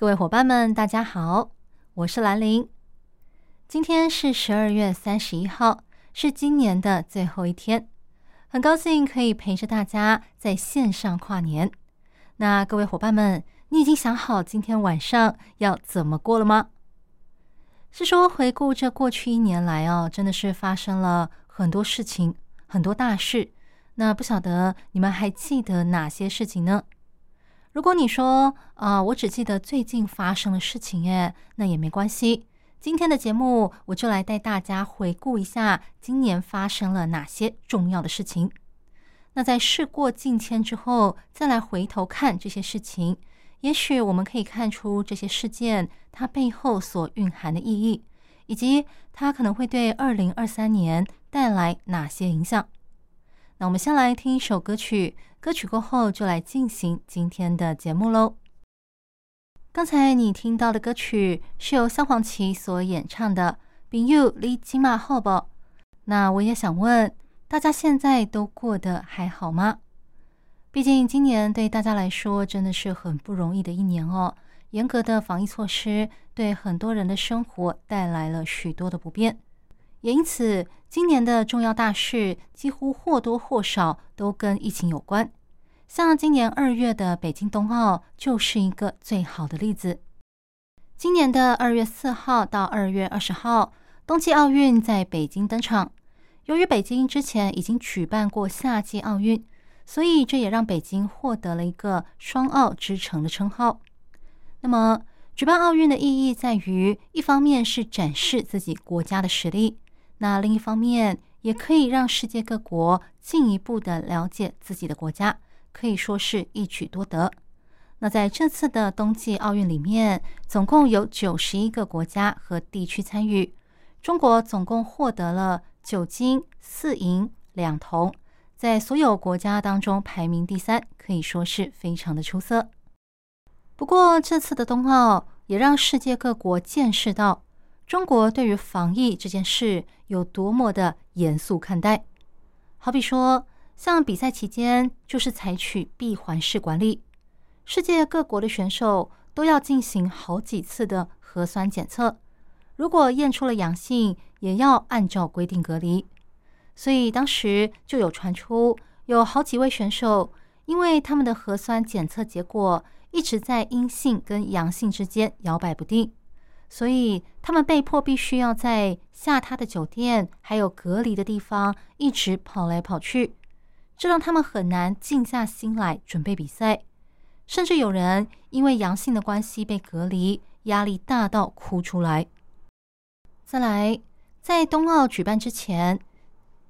各位伙伴们，大家好，我是兰玲。今天是十二月三十一号，是今年的最后一天，很高兴可以陪着大家在线上跨年。那各位伙伴们，你已经想好今天晚上要怎么过了吗？是说回顾这过去一年来哦，真的是发生了很多事情，很多大事。那不晓得你们还记得哪些事情呢？如果你说啊，我只记得最近发生的事情，哎，那也没关系。今天的节目，我就来带大家回顾一下今年发生了哪些重要的事情。那在事过境迁之后，再来回头看这些事情，也许我们可以看出这些事件它背后所蕴含的意义，以及它可能会对二零二三年带来哪些影响。那我们先来听一首歌曲。歌曲过后，就来进行今天的节目喽。刚才你听到的歌曲是由萧煌奇所演唱的《朋友你今马好不》。那我也想问大家，现在都过得还好吗？毕竟今年对大家来说真的是很不容易的一年哦。严格的防疫措施对很多人的生活带来了许多的不便。也因此，今年的重要大事几乎或多或少都跟疫情有关。像今年二月的北京冬奥就是一个最好的例子。今年的二月四号到二月二十号，冬季奥运在北京登场。由于北京之前已经举办过夏季奥运，所以这也让北京获得了一个“双奥之城”的称号。那么，举办奥运的意义在于，一方面是展示自己国家的实力。那另一方面，也可以让世界各国进一步的了解自己的国家，可以说是一举多得。那在这次的冬季奥运里面，总共有九十一个国家和地区参与，中国总共获得了九金四银两铜，在所有国家当中排名第三，可以说是非常的出色。不过，这次的冬奥也让世界各国见识到。中国对于防疫这件事有多么的严肃看待？好比说，像比赛期间就是采取闭环式管理，世界各国的选手都要进行好几次的核酸检测，如果验出了阳性，也要按照规定隔离。所以当时就有传出，有好几位选手，因为他们的核酸检测结果一直在阴性跟阳性之间摇摆不定。所以他们被迫必须要在下榻的酒店还有隔离的地方一直跑来跑去，这让他们很难静下心来准备比赛。甚至有人因为阳性的关系被隔离，压力大到哭出来。再来，在冬奥举办之前，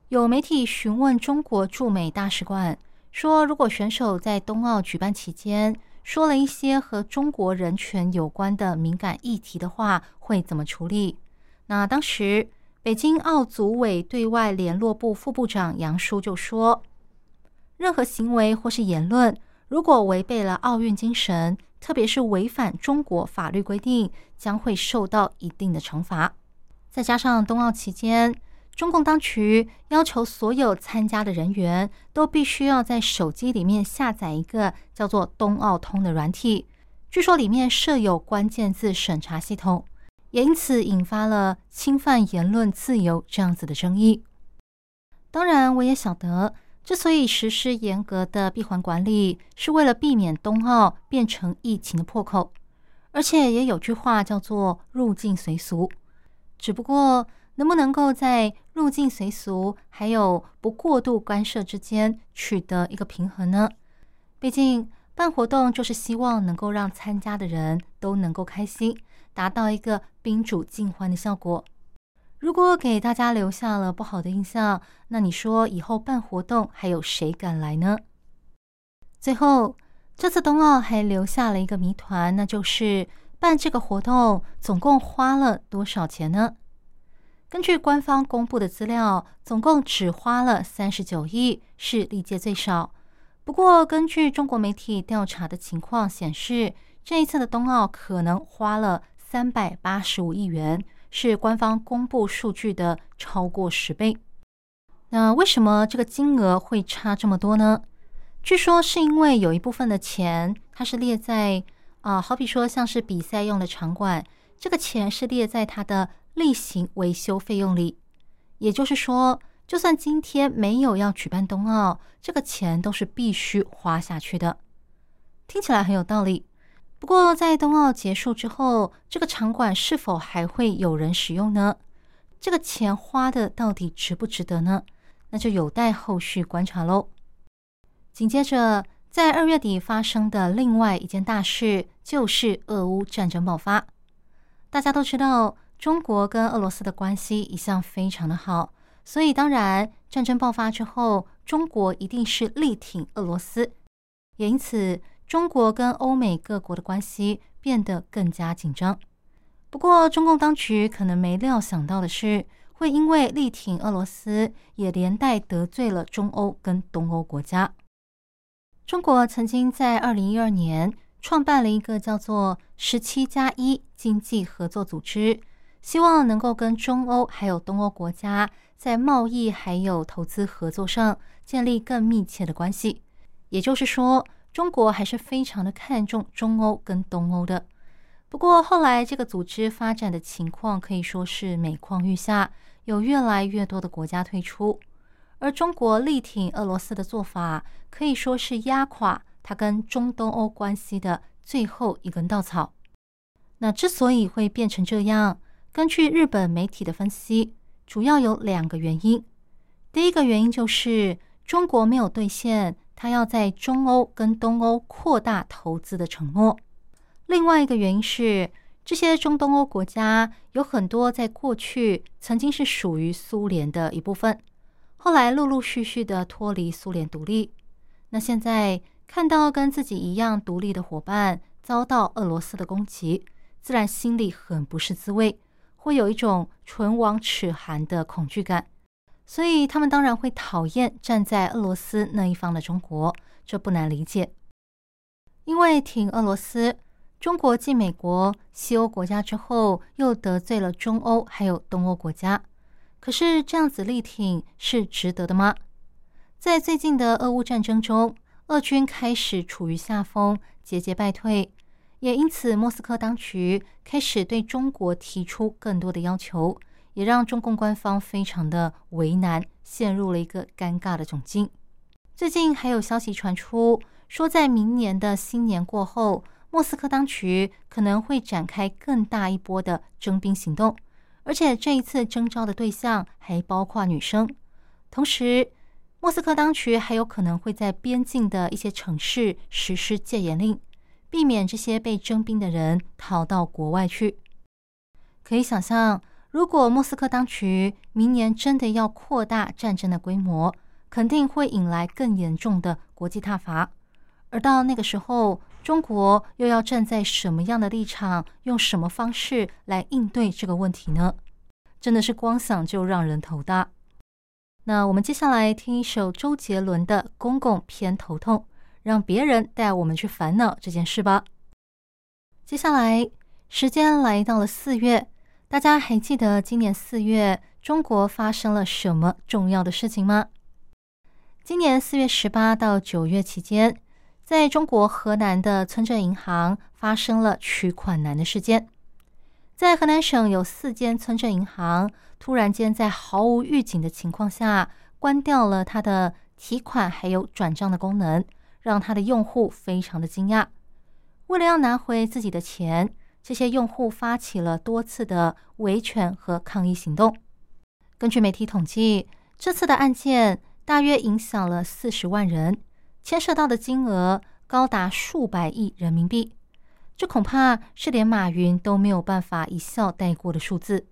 有媒体询问中国驻美大使馆说：“如果选手在冬奥举办期间，”说了一些和中国人权有关的敏感议题的话，会怎么处理？那当时北京奥组委对外联络部副部长杨舒就说：“任何行为或是言论，如果违背了奥运精神，特别是违反中国法律规定，将会受到一定的惩罚。再加上冬奥期间。”中共当局要求所有参加的人员都必须要在手机里面下载一个叫做“冬奥通”的软体，据说里面设有关键字审查系统，也因此引发了侵犯言论自由这样子的争议。当然，我也晓得，之所以实施严格的闭环管理，是为了避免冬奥变成疫情的破口，而且也有句话叫做“入境随俗”，只不过。能不能够在入境随俗还有不过度干涉之间取得一个平衡呢？毕竟办活动就是希望能够让参加的人都能够开心，达到一个宾主尽欢的效果。如果给大家留下了不好的印象，那你说以后办活动还有谁敢来呢？最后，这次冬奥还留下了一个谜团，那就是办这个活动总共花了多少钱呢？根据官方公布的资料，总共只花了三十九亿，是历届最少。不过，根据中国媒体调查的情况显示，这一次的冬奥可能花了三百八十五亿元，是官方公布数据的超过十倍。那为什么这个金额会差这么多呢？据说是因为有一部分的钱，它是列在啊，好比说像是比赛用的场馆，这个钱是列在它的例行维修费用里。也就是说，就算今天没有要举办冬奥，这个钱都是必须花下去的。听起来很有道理。不过，在冬奥结束之后，这个场馆是否还会有人使用呢？这个钱花的到底值不值得呢？那就有待后续观察喽。紧接着，在二月底发生的另外一件大事，就是俄乌战争爆发。大家都知道，中国跟俄罗斯的关系一向非常的好，所以当然，战争爆发之后，中国一定是力挺俄罗斯，也因此，中国跟欧美各国的关系变得更加紧张。不过，中共当局可能没料想到的是，会因为力挺俄罗斯，也连带得罪了中欧跟东欧国家。中国曾经在二零一二年创办了一个叫做“十七加一”经济合作组织，希望能够跟中欧还有东欧国家在贸易还有投资合作上建立更密切的关系。也就是说，中国还是非常的看重中欧跟东欧的。不过后来这个组织发展的情况可以说是每况愈下，有越来越多的国家退出。而中国力挺俄罗斯的做法，可以说是压垮他跟中东欧关系的最后一根稻草。那之所以会变成这样，根据日本媒体的分析，主要有两个原因。第一个原因就是中国没有兑现他要在中欧跟东欧扩大投资的承诺；另外一个原因是，这些中东欧国家有很多在过去曾经是属于苏联的一部分。后来陆陆续续的脱离苏联独立，那现在看到跟自己一样独立的伙伴遭到俄罗斯的攻击，自然心里很不是滋味，会有一种唇亡齿寒的恐惧感。所以他们当然会讨厌站在俄罗斯那一方的中国，这不难理解。因为挺俄罗斯，中国继美国、西欧国家之后，又得罪了中欧还有东欧国家。可是这样子力挺是值得的吗？在最近的俄乌战争中，俄军开始处于下风，节节败退，也因此莫斯科当局开始对中国提出更多的要求，也让中共官方非常的为难，陷入了一个尴尬的窘境。最近还有消息传出，说在明年的新年过后，莫斯科当局可能会展开更大一波的征兵行动。而且这一次征召的对象还包括女生，同时，莫斯科当局还有可能会在边境的一些城市实施戒严令，避免这些被征兵的人逃到国外去。可以想象，如果莫斯科当局明年真的要扩大战争的规模，肯定会引来更严重的国际挞伐。而到那个时候，中国又要站在什么样的立场，用什么方式来应对这个问题呢？真的是光想就让人头大。那我们接下来听一首周杰伦的《公公偏头痛》，让别人带我们去烦恼这件事吧。接下来时间来到了四月，大家还记得今年四月中国发生了什么重要的事情吗？今年四月十八到九月期间。在中国河南的村镇银行发生了取款难的事件，在河南省有四间村镇银行突然间在毫无预警的情况下关掉了它的提款还有转账的功能，让它的用户非常的惊讶。为了要拿回自己的钱，这些用户发起了多次的维权和抗议行动。根据媒体统计，这次的案件大约影响了四十万人。牵涉到的金额高达数百亿人民币，这恐怕是连马云都没有办法一笑带过的数字。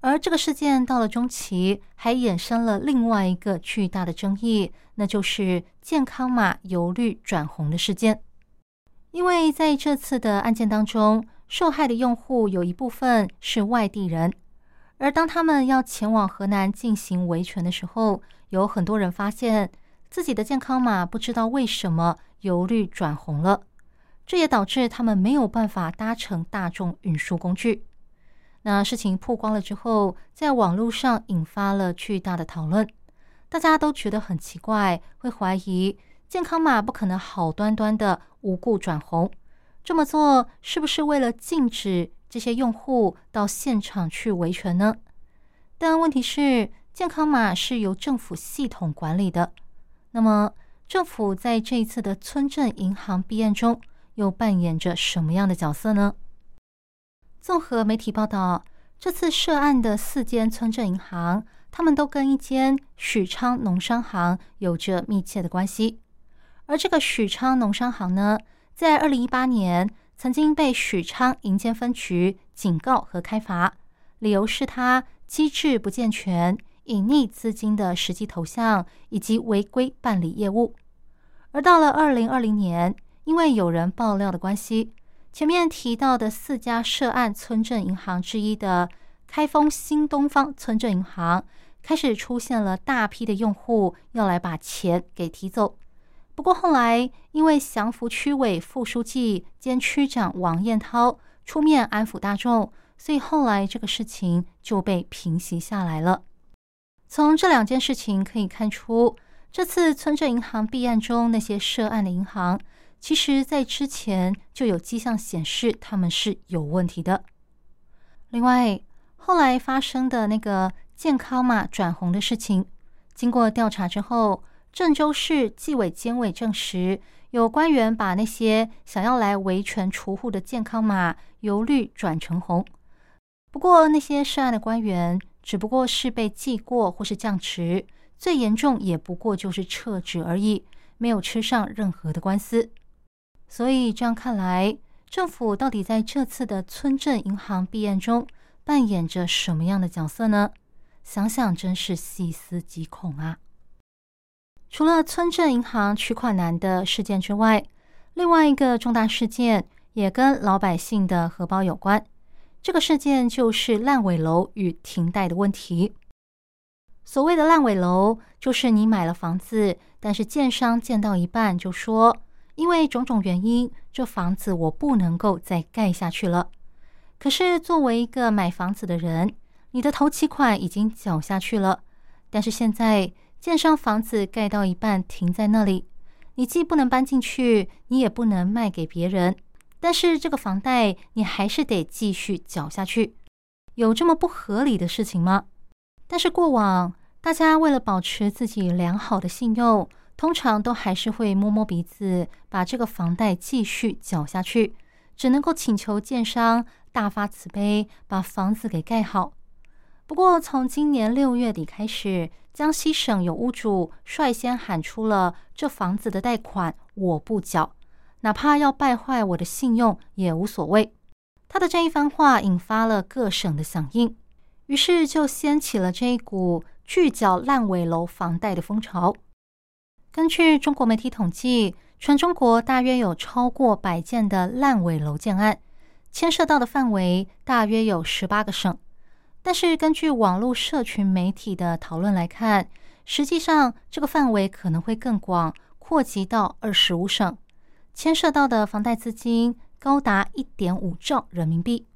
而这个事件到了中期，还衍生了另外一个巨大的争议，那就是健康码由绿转红的事件。因为在这次的案件当中，受害的用户有一部分是外地人，而当他们要前往河南进行维权的时候，有很多人发现自己的健康码不知道为什么由绿转红了，这也导致他们没有办法搭乘大众运输工具。那事情曝光了之后，在网络上引发了巨大的讨论，大家都觉得很奇怪，会怀疑健康码不可能好端端的无故转红。这么做是不是为了禁止这些用户到现场去维权呢？但问题是，健康码是由政府系统管理的。那么，政府在这一次的村镇银行弊案中又扮演着什么样的角色呢？综合媒体报道，这次涉案的四间村镇银行，他们都跟一间许昌农商行有着密切的关系。而这个许昌农商行呢？在二零一八年，曾经被许昌银监分局警告和开罚，理由是他机制不健全、隐匿资金的实际投向以及违规办理业务。而到了二零二零年，因为有人爆料的关系，前面提到的四家涉案村镇银行之一的开封新东方村镇银行，开始出现了大批的用户要来把钱给提走。不过后来，因为祥符区委副书记兼区长王彦涛出面安抚大众，所以后来这个事情就被平息下来了。从这两件事情可以看出，这次村镇银行弊案中那些涉案的银行，其实在之前就有迹象显示他们是有问题的。另外，后来发生的那个健康码转红的事情，经过调查之后。郑州市纪委监委证实，有官员把那些想要来维权除户的健康码由绿转成红。不过，那些涉案的官员只不过是被记过或是降职，最严重也不过就是撤职而已，没有吃上任何的官司。所以这样看来，政府到底在这次的村镇银行弊案中扮演着什么样的角色呢？想想真是细思极恐啊！除了村镇银行取款难的事件之外，另外一个重大事件也跟老百姓的荷包有关。这个事件就是烂尾楼与停贷的问题。所谓的烂尾楼，就是你买了房子，但是建商建到一半就说，因为种种原因，这房子我不能够再盖下去了。可是作为一个买房子的人，你的头期款已经缴下去了，但是现在。建商房子盖到一半停在那里，你既不能搬进去，你也不能卖给别人，但是这个房贷你还是得继续缴下去，有这么不合理的事情吗？但是过往大家为了保持自己良好的信用，通常都还是会摸摸鼻子，把这个房贷继续缴下去，只能够请求建商大发慈悲，把房子给盖好。不过从今年六月底开始。江西省有屋主率先喊出了“这房子的贷款我不缴，哪怕要败坏我的信用也无所谓”。他的这一番话引发了各省的响应，于是就掀起了这一股拒缴烂尾楼房贷的风潮。根据中国媒体统计，全中国大约有超过百件的烂尾楼建案，牵涉到的范围大约有十八个省。但是，根据网络社群媒体的讨论来看，实际上这个范围可能会更广，扩及到二十五省，牵涉到的房贷资金高达一点五兆人民币。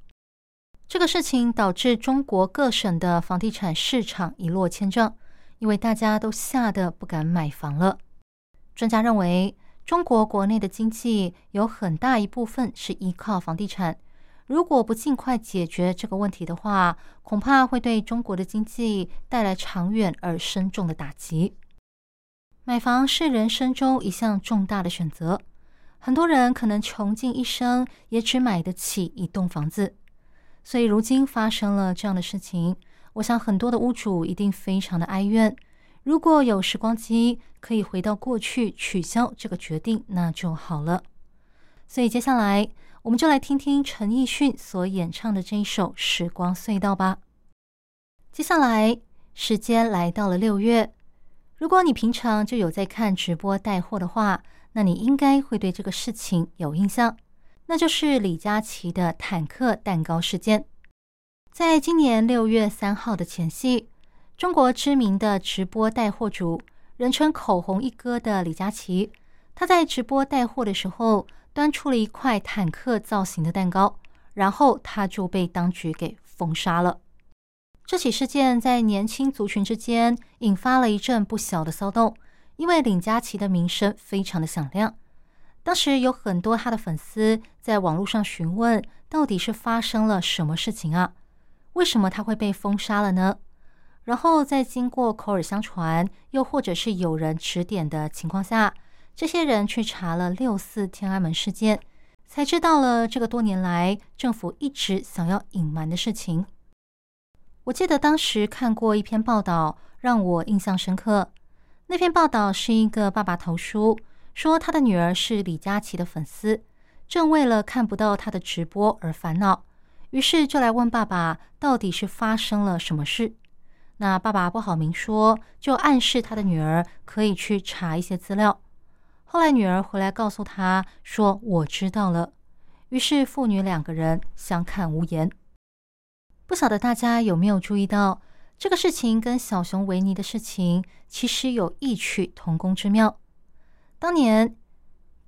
这个事情导致中国各省的房地产市场一落千丈，因为大家都吓得不敢买房了。专家认为，中国国内的经济有很大一部分是依靠房地产。如果不尽快解决这个问题的话，恐怕会对中国的经济带来长远而深重的打击。买房是人生中一项重大的选择，很多人可能穷尽一生也只买得起一栋房子。所以，如今发生了这样的事情，我想很多的屋主一定非常的哀怨。如果有时光机可以回到过去取消这个决定，那就好了。所以，接下来。我们就来听听陈奕迅所演唱的这一首《时光隧道》吧。接下来时间来到了六月，如果你平常就有在看直播带货的话，那你应该会对这个事情有印象，那就是李佳琦的坦克蛋糕事件。在今年六月三号的前夕，中国知名的直播带货主，人称“口红一哥”的李佳琦，他在直播带货的时候，端出了一块坦克造型的蛋糕，然后他就被当局给封杀了。这起事件在年轻族群之间引发了一阵不小的骚动。因为李佳琦的名声非常的响亮，当时有很多他的粉丝在网络上询问，到底是发生了什么事情啊？为什么他会被封杀了呢？然后在经过口耳相传，又或者是有人指点的情况下，这些人去查了六四天安门事件，才知道了这个多年来政府一直想要隐瞒的事情。我记得当时看过一篇报道，让我印象深刻。那篇报道是一个爸爸投书，说他的女儿是李佳琦的粉丝，正为了看不到他的直播而烦恼，于是就来问爸爸到底是发生了什么事。那爸爸不好明说，就暗示他的女儿可以去查一些资料。后来女儿回来告诉他说：“我知道了。”于是父女两个人相看无言。不晓得大家有没有注意到？这个事情跟小熊维尼的事情其实有异曲同工之妙。当年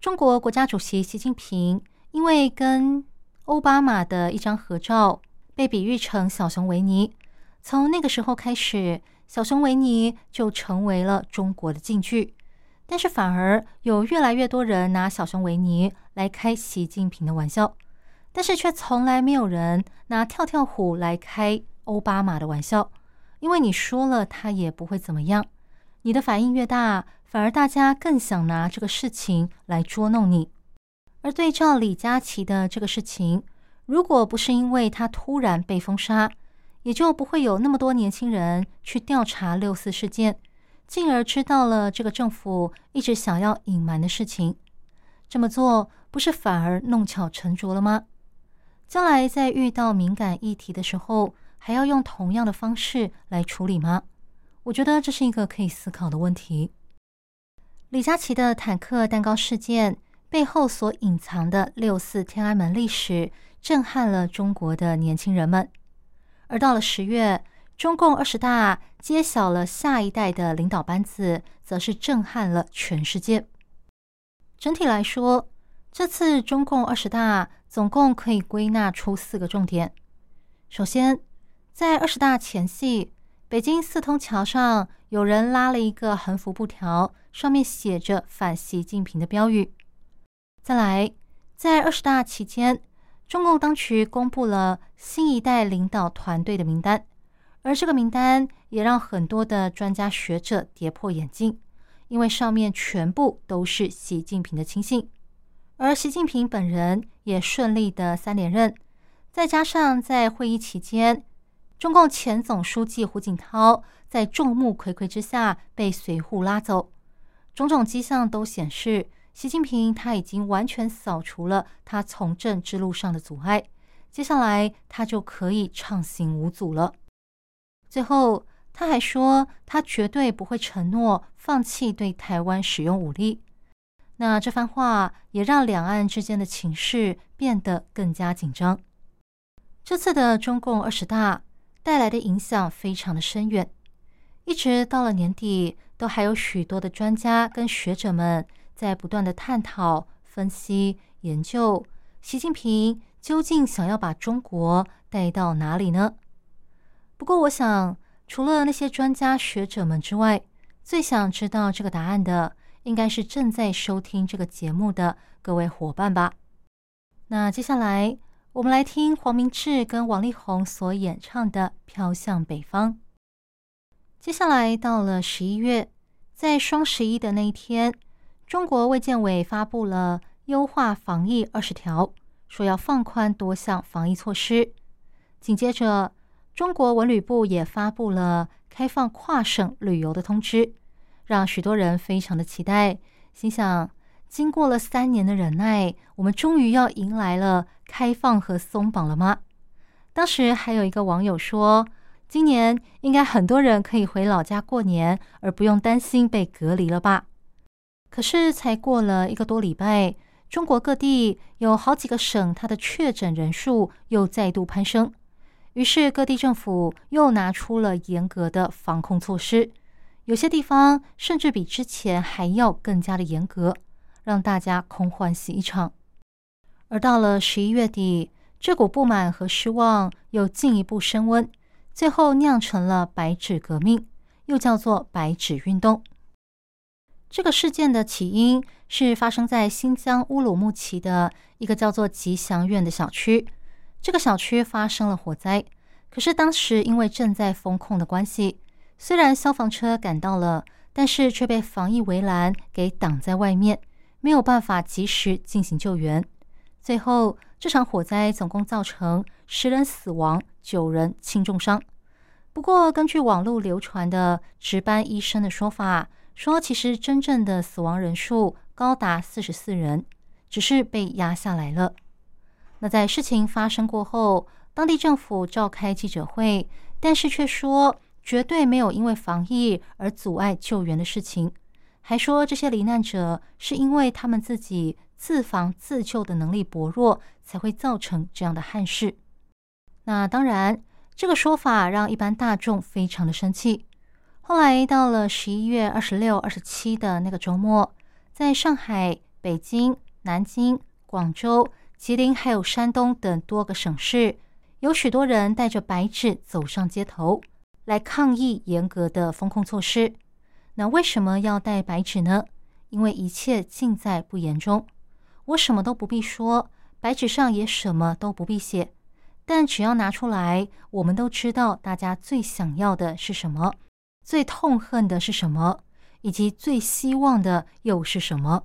中国国家主席习近平因为跟奥巴马的一张合照被比喻成小熊维尼，从那个时候开始，小熊维尼就成为了中国的禁句。但是反而有越来越多人拿小熊维尼来开习近平的玩笑，但是却从来没有人拿跳跳虎来开奥巴马的玩笑。因为你说了，他也不会怎么样。你的反应越大，反而大家更想拿这个事情来捉弄你。而对照李佳琦的这个事情，如果不是因为他突然被封杀，也就不会有那么多年轻人去调查六四事件，进而知道了这个政府一直想要隐瞒的事情。这么做不是反而弄巧成拙了吗？将来在遇到敏感议题的时候。还要用同样的方式来处理吗？我觉得这是一个可以思考的问题。李佳琦的坦克蛋糕事件背后所隐藏的六四天安门历史，震撼了中国的年轻人们。而到了十月，中共二十大揭晓了下一代的领导班子，则是震撼了全世界。整体来说，这次中共二十大总共可以归纳出四个重点。首先，在二十大前夕，北京四通桥上有人拉了一个横幅布条，上面写着“反习近平”的标语。再来，在二十大期间，中共当局公布了新一代领导团队的名单，而这个名单也让很多的专家学者跌破眼镜，因为上面全部都是习近平的亲信，而习近平本人也顺利的三连任，再加上在会议期间。中共前总书记胡锦涛在众目睽睽之下被随扈拉走，种种迹象都显示，习近平他已经完全扫除了他从政之路上的阻碍，接下来他就可以畅行无阻了。最后，他还说，他绝对不会承诺放弃对台湾使用武力。那这番话也让两岸之间的情势变得更加紧张。这次的中共二十大。带来的影响非常的深远，一直到了年底，都还有许多的专家跟学者们在不断的探讨、分析、研究，习近平究竟想要把中国带到哪里呢？不过，我想，除了那些专家学者们之外，最想知道这个答案的，应该是正在收听这个节目的各位伙伴吧。那接下来。我们来听黄明志跟王力宏所演唱的《飘向北方》。接下来到了十一月，在双十一的那一天，中国卫健委发布了优化防疫二十条，说要放宽多项防疫措施。紧接着，中国文旅部也发布了开放跨省旅游的通知，让许多人非常的期待，心想。经过了三年的忍耐，我们终于要迎来了开放和松绑了吗？当时还有一个网友说：“今年应该很多人可以回老家过年，而不用担心被隔离了吧？可是才过了一个多礼拜，中国各地有好几个省，它的确诊人数又再度攀升。于是各地政府又拿出了严格的防控措施，有些地方甚至比之前还要更加的严格，让大家空欢喜一场。而到了十一月底，这股不满和失望又进一步升温。最后酿成了白纸革命，又叫做白纸运动。这个事件的起因是发生在新疆乌鲁木齐的一个叫做吉祥苑的小区。这个小区发生了火灾，可是当时因为正在封控的关系，虽然消防车赶到了，但是却被防疫围栏给挡在外面，没有办法及时进行救援。最后，这场火灾总共造成十人死亡。九人轻重伤。不过，根据网络流传的值班医生的说法，说其实真正的死亡人数高达四十四人，只是被压下来了。那在事情发生过后，当地政府召开记者会，但是却说绝对没有因为防疫而阻碍救援的事情，还说这些罹难者是因为他们自己自防自救的能力薄弱，才会造成这样的憾事。那当然，这个说法让一般大众非常的生气。后来到了十一月二十六、二十七的那个周末，在上海、北京、南京、广州、吉林还有山东等多个省市，有许多人带着白纸走上街头，来抗议严格的风控措施。那为什么要带白纸呢？因为一切尽在不言中。我什么都不必说，白纸上也什么都不必写。但只要拿出来，我们都知道大家最想要的是什么，最痛恨的是什么，以及最希望的又是什么。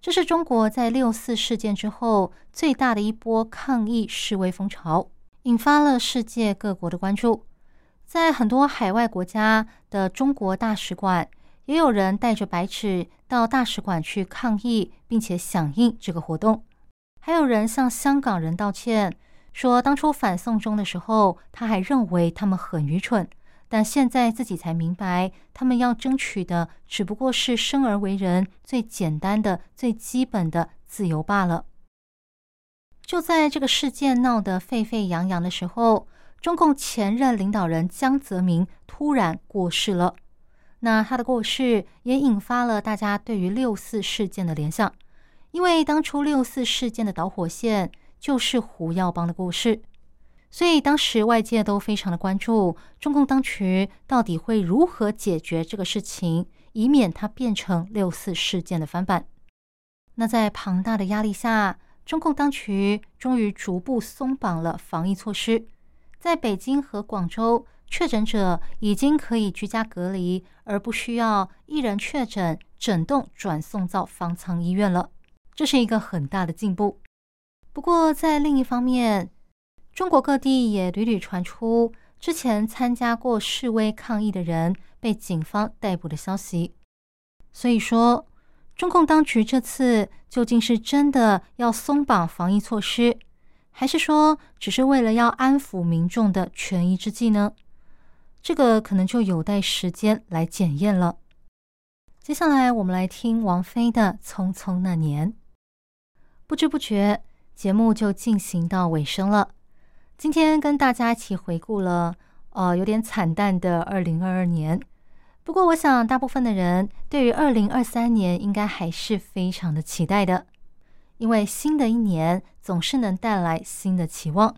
这是中国在六四事件之后最大的一波抗议示威风潮，引发了世界各国的关注。在很多海外国家的中国大使馆，也有人带着白纸到大使馆去抗议，并且响应这个活动。还有人向香港人道歉。说当初反送中的时候，他还认为他们很愚蠢，但现在自己才明白，他们要争取的只不过是生而为人最简单的、最基本的自由罢了。就在这个事件闹得沸沸扬扬的时候，中共前任领导人江泽民突然过世了。那他的过世也引发了大家对于六四事件的联想，因为当初六四事件的导火线。就是胡耀邦的故事，所以当时外界都非常的关注中共当局到底会如何解决这个事情，以免它变成六四事件的翻版。那在庞大的压力下，中共当局终于逐步松绑了防疫措施，在北京和广州，确诊者已经可以居家隔离，而不需要一人确诊整栋转送到方舱医院了，这是一个很大的进步。不过，在另一方面，中国各地也屡屡传出之前参加过示威抗议的人被警方逮捕的消息。所以说，中共当局这次究竟是真的要松绑防疫措施，还是说只是为了要安抚民众的权宜之计呢？这个可能就有待时间来检验了。接下来，我们来听王菲的《匆匆那年》，不知不觉。节目就进行到尾声了。今天跟大家一起回顾了，呃，有点惨淡的二零二二年。不过，我想大部分的人对于二零二三年应该还是非常的期待的，因为新的一年总是能带来新的期望。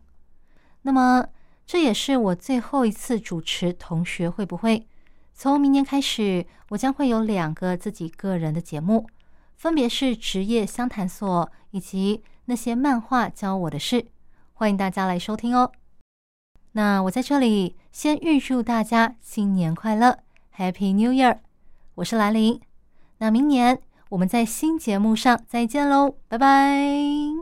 那么，这也是我最后一次主持同学会不会？从明年开始，我将会有两个自己个人的节目，分别是职业相谈所以及。那些漫画教我的事，欢迎大家来收听哦。那我在这里先预祝大家新年快乐，Happy New Year！我是兰陵，那明年我们在新节目上再见喽，拜拜。